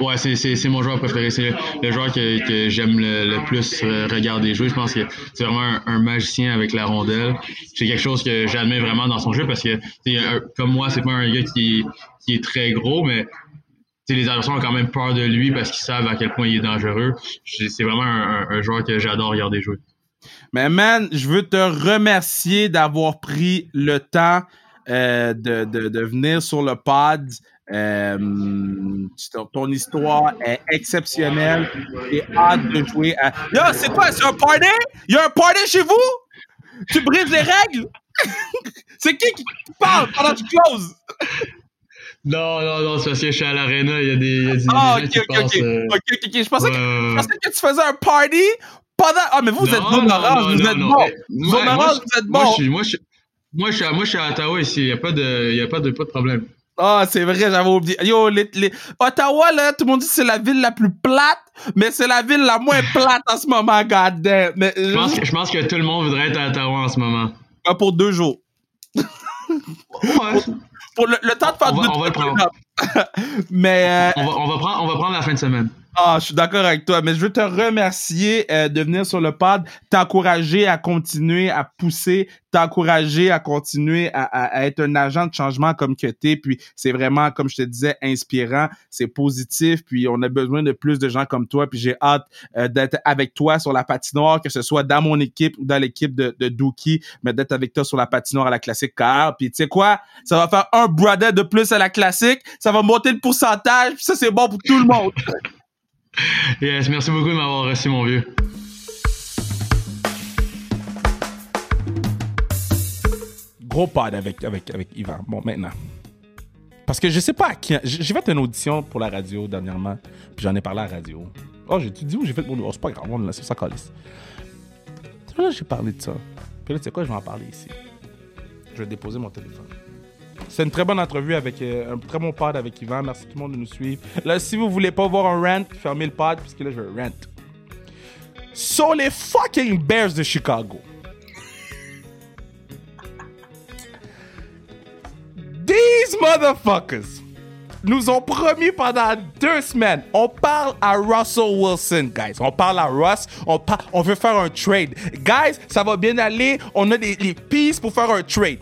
ouais, c'est, mon joueur préféré. C'est le, joueur que, que j'aime le, le plus euh, regarder jouer. Je pense que c'est vraiment un, magicien avec la rondelle. C'est quelque chose que j'admets vraiment dans son jeu parce que comme moi, c'est pas un gars qui, qui est très gros, mais les adversaires ont quand même peur de lui parce qu'ils savent à quel point il est dangereux. C'est vraiment un joueur que j'adore regarder jouer. Mais man, je veux te remercier d'avoir pris le temps euh, de, de, de venir sur le pod. Euh, ton, histoire est exceptionnelle. J'ai hâte de jouer à. Yo, c'est quoi? C'est un party? Il y a un party chez vous? Tu brises les règles? c'est qui qui parle pendant que tu closes? Non, non, non, c'est parce que je suis à l'arena, il y a des, il y a des, Ah, ok, ok, ok. euh, Ok, ok, ok. Je pensais, que, je pensais que tu faisais un party Ah, mais vous, vous êtes Non, non, vous êtes. Eh, moi- moi, orange, je- vous êtes Moi, bon. je suis, moi, je, suis- moi, je suis à, moi, je suis à Ottawa ici. Il n'y a pas de, y a pas de, pas de problème. Ah, c'est vrai, j'avais oublié. Yo, les, les- Ottawa, là, tout le monde dit que c'est la ville la plus plate, mais c'est la ville la moins plate en ce moment, goddamn. Mais, Je pense, que, je pense que tout le monde voudrait être à Ottawa en ce moment. euh, pour deux jours. Ouais. Pour le, le temps de faire On va- on va le prendre. Mais, euh, On va, on, va prendre, on va prendre la fin de semaine. Ah, je suis d'accord avec toi, mais je veux te remercier euh, de venir sur le pod, t'encourager à continuer à pousser, t'encourager à continuer à, à- à être un agent de changement comme que t'es, puis c'est vraiment, comme je te disais, inspirant, c'est positif, puis on a besoin de plus de gens comme toi, puis j'ai hâte euh, d'être avec toi sur la patinoire, que ce soit dans mon équipe ou dans l'équipe de, de Dookie, mais d'être avec toi sur la patinoire à la classique car, puis tu sais quoi, ça va faire un brother de plus à la classique, ça va monter le pourcentage, puis ça c'est bon pour tout le monde. Yes, merci beaucoup de m'avoir reçu, mon vieux. gros pod avec, avec, avec Yvan. Bon, maintenant. Parce que je sais pas à qui. J'ai fait une audition pour la radio dernièrement, puis j'en ai parlé à la radio. Oh, j'ai dis où j'ai fait mon. Oh, c'est pas grave, on l'a ça calisse. Là, j'ai parlé de ça. Puis là, tu sais quoi, je vais en parler ici. Je vais déposer mon téléphone. C'est une très bonne entrevue avec euh, un très bon pod avec Yvan. Merci tout le monde de nous suivre. Là, si vous voulez pas voir un rant, fermez le pod, puisque là, je vais rant. Sur les fucking Bears de Chicago. These motherfuckers nous ont promis pendant deux semaines. On parle à Russell Wilson, guys. On parle à Russ. On, par- on veut faire un trade. Guys, ça va bien aller. On a des, les pistes pour faire un trade.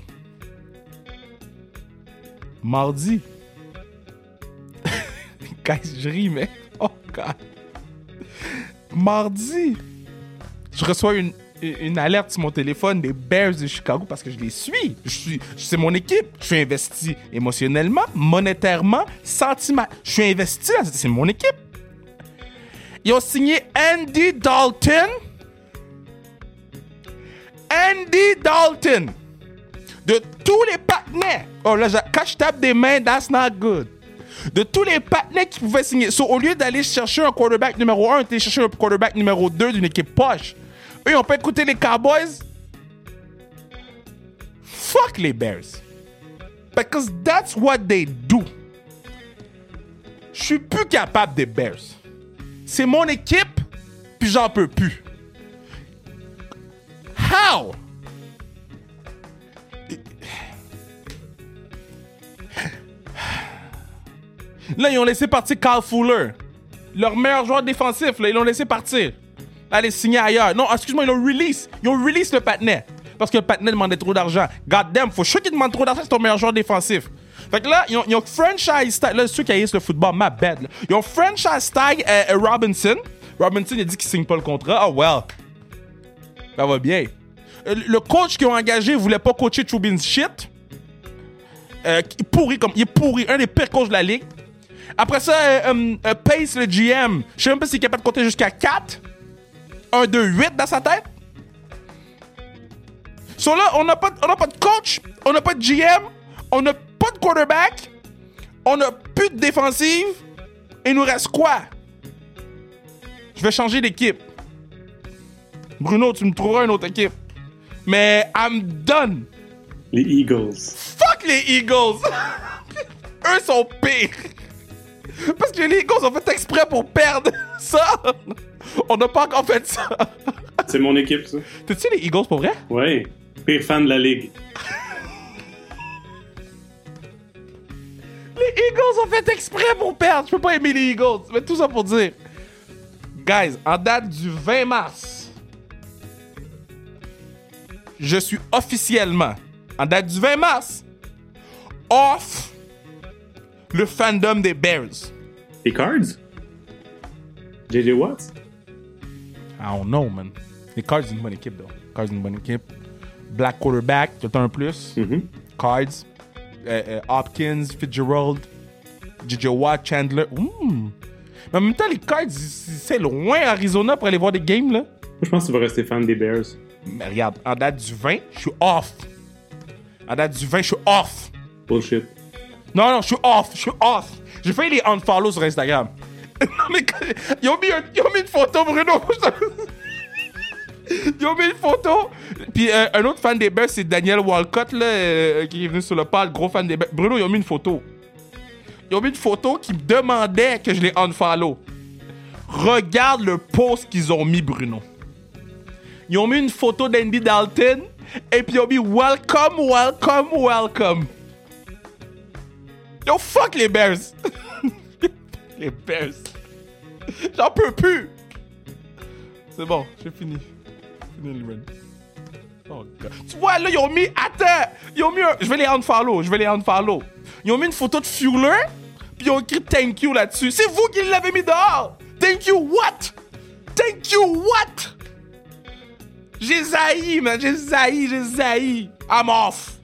Mardi. guys, je ris, mais. Oh, God. Mardi. Je reçois une, alerte sur mon téléphone des Bears de Chicago parce que je les suis. Je suis c'est mon équipe. Je suis investi émotionnellement, monétairement, sentiment. Je suis investi c'est mon équipe. Ils ont signé Andy Dalton. Andy Dalton. De tous les partenaires. Oh là, quand je tape des mains, that's not good. De tous les partenaires qui pouvaient signer. So, au lieu d'aller chercher un quarterback numéro 1, d'aller chercher un quarterback numéro 2 d'une équipe poche. Eux, ont pas écouté les Cowboys? Fuck les Bears. Because that's what they do. Je suis plus capable des Bears. C'est mon équipe, puis j'en peux plus. How? Là, ils ont laissé partir Carl Fuller. Leur meilleur joueur défensif, là, ils l'ont laissé partir. Aller signer ailleurs. Non, excuse-moi, ils l'ont release. Ils ont release le patinet. Parce que le patinet demandait trop d'argent. God damn, faut sûr qu'il demande trop d'argent, c'est ton meilleur joueur défensif. Fait que là, ils ont, ils ont franchise tag. Là, ceux qui haïssent le football, ma bad. là. Ils ont franchise tag euh, euh, Robinson. Robinson, il a dit qu'il signe pas le contrat. Oh, well. Ça va bien. Euh, Le coach qu'ils ont engagé voulait pas coacher Trubin's shit. Euh, il pourri comme. Il est pourri. Un des pires coachs de la ligue. Après ça, euh, euh, euh, Pace, le GM, je sais même pas s'il est capable de compter jusqu'à 4. 1, 2, 8 dans sa tête. So là, on n'a pas, on n'a pas de coach, on n'a pas de GM, on n'a pas de quarterback, on n'a plus de défensive. Et il nous reste quoi? Je vais changer d'équipe. Bruno, tu me trouveras une autre équipe. Mais I'm done. Les Eagles. Fuck les Eagles! Eux sont pires! Parce que les Eagles ont fait exprès pour perdre ça! On n'a pas encore fait ça! C'est mon équipe, ça. T'es-tu les Eagles pour vrai? Ouais. Pire fan de la ligue. Les Eagles ont fait exprès pour perdre! Je peux pas aimer les Eagles! Mais tout ça pour dire. Guys, en date du 20 mars, je suis officiellement, en date du 20 mars, off le fandom des Bears. Les Cards? JJ Watts? I don't know, man. Les Cards, c'est une bonne équipe, though. Cards, c'est une bonne équipe. Black quarterback, tout un plus. Mhm. Cards. Euh, euh, Hopkins, Fitzgerald, JJ Watt, Chandler. Mais en même temps, les Cards, c'est loin, Arizona, pour aller voir des games, là. Moi, je pense que tu vas rester fan des Bears. Mais regarde, en date du 20, je suis off. En date du 20, je suis off. Bullshit. Non, non, je suis off, je suis off. J'ai fait les unfollow sur Instagram. non, mais ils, ont mis ont mis une photo, Bruno. ils ont mis une photo. Puis euh, un autre fan des Bears, c'est Daniel Walcott, là, euh, qui est venu sur le pod, gros fan des Bears. Bruno, ils ont mis une photo. Ils ont mis une photo qui me demandait que je les unfollow. Regarde le post qu'ils ont mis, Bruno. Ils ont mis une photo d'Andy Dalton et puis ils ont mis Welcome, welcome, welcome. Yo, fuck les Bears. les Bears. J'en peux plus. C'est bon, j'ai fini. Fini le run. Oh, God. Tu vois, là, ils ont mis. Attends! Ils ont mis un. Je vais les unfollow. Je vais les unfollow. Ils ont mis une photo de Fuller. Puis ils ont écrit thank you là-dessus. C'est vous qui l'avez mis dehors! Thank you what? Thank you what? J'ai zaï, man. J'ai zaï, j'ai zaï. I'm off.